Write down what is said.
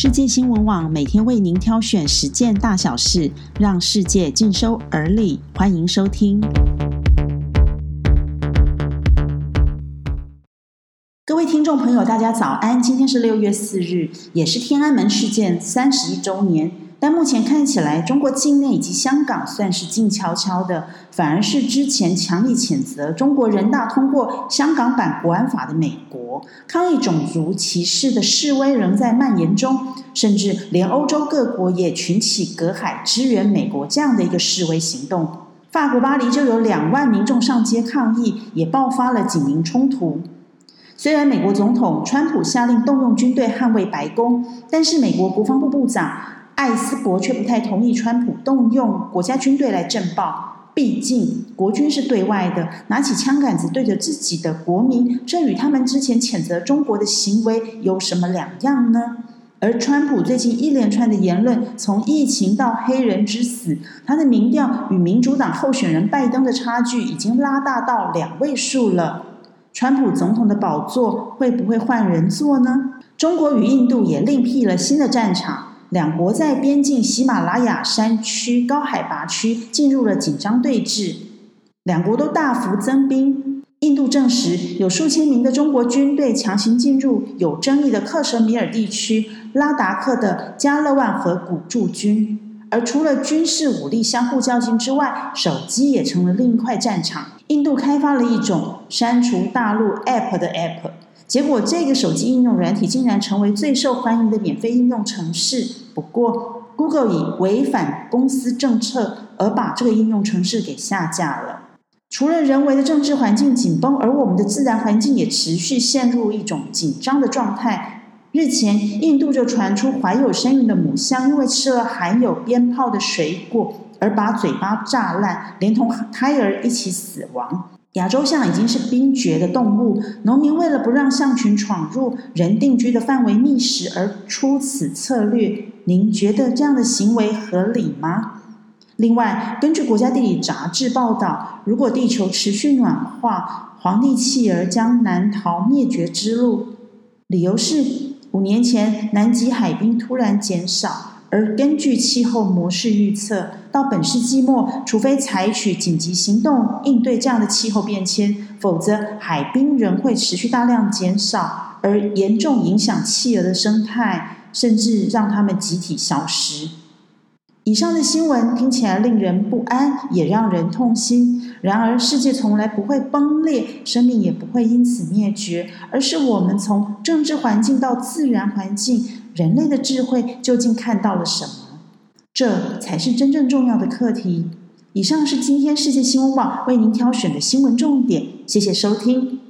世界新闻网每天为您挑选十件大小事，让世界尽收耳里。欢迎收听。各位听众朋友，大家早安！今天是六月四日，也是天安门事件三十一周年。但目前看起来，中国境内以及香港算是静悄悄的，反而是之前强力谴责中国人大通过香港版国安法的美国，抗议种族歧视的示威仍在蔓延中，甚至连欧洲各国也群起隔海支援美国这样的一个示威行动。法国巴黎就有两万民众上街抗议，也爆发了警民冲突。虽然美国总统川普下令动用军队捍卫白宫，但是美国国防部部长。艾斯伯却不太同意川普动用国家军队来镇暴，毕竟国军是对外的，拿起枪杆子对着自己的国民，这与他们之前谴责中国的行为有什么两样呢？而川普最近一连串的言论，从疫情到黑人之死，他的民调与民主党候选人拜登的差距已经拉大到两位数了。川普总统的宝座会不会换人坐呢？中国与印度也另辟了新的战场。两国在边境喜马拉雅山区高海拔区进入了紧张对峙，两国都大幅增兵。印度证实有数千名的中国军队强行进入有争议的克什米尔地区拉达克的加勒万河谷驻军。而除了军事武力相互较劲之外，手机也成了另一块战场。印度开发了一种删除大陆 App 的 App。结果，这个手机应用软体竟然成为最受欢迎的免费应用程式。不过，Google 以违反公司政策而把这个应用程式给下架了。除了人为的政治环境紧绷，而我们的自然环境也持续陷入一种紧张的状态。日前，印度就传出怀有身孕的母象因为吃了含有鞭炮的水果而把嘴巴炸烂，连同胎儿一起死亡。亚洲象已经是濒绝的动物，农民为了不让象群闯入人定居的范围觅食而出此策略，您觉得这样的行为合理吗？另外，根据国家地理杂志报道，如果地球持续暖化，皇帝企鹅将难逃灭绝之路。理由是五年前南极海冰突然减少。而根据气候模式预测，到本世纪末，除非采取紧急行动应对这样的气候变迁，否则海冰仍会持续大量减少，而严重影响企鹅的生态，甚至让它们集体消失。以上的新闻听起来令人不安，也让人痛心。然而，世界从来不会崩裂，生命也不会因此灭绝，而是我们从政治环境到自然环境。人类的智慧究竟看到了什么？这才是真正重要的课题。以上是今天世界新闻网为您挑选的新闻重点，谢谢收听。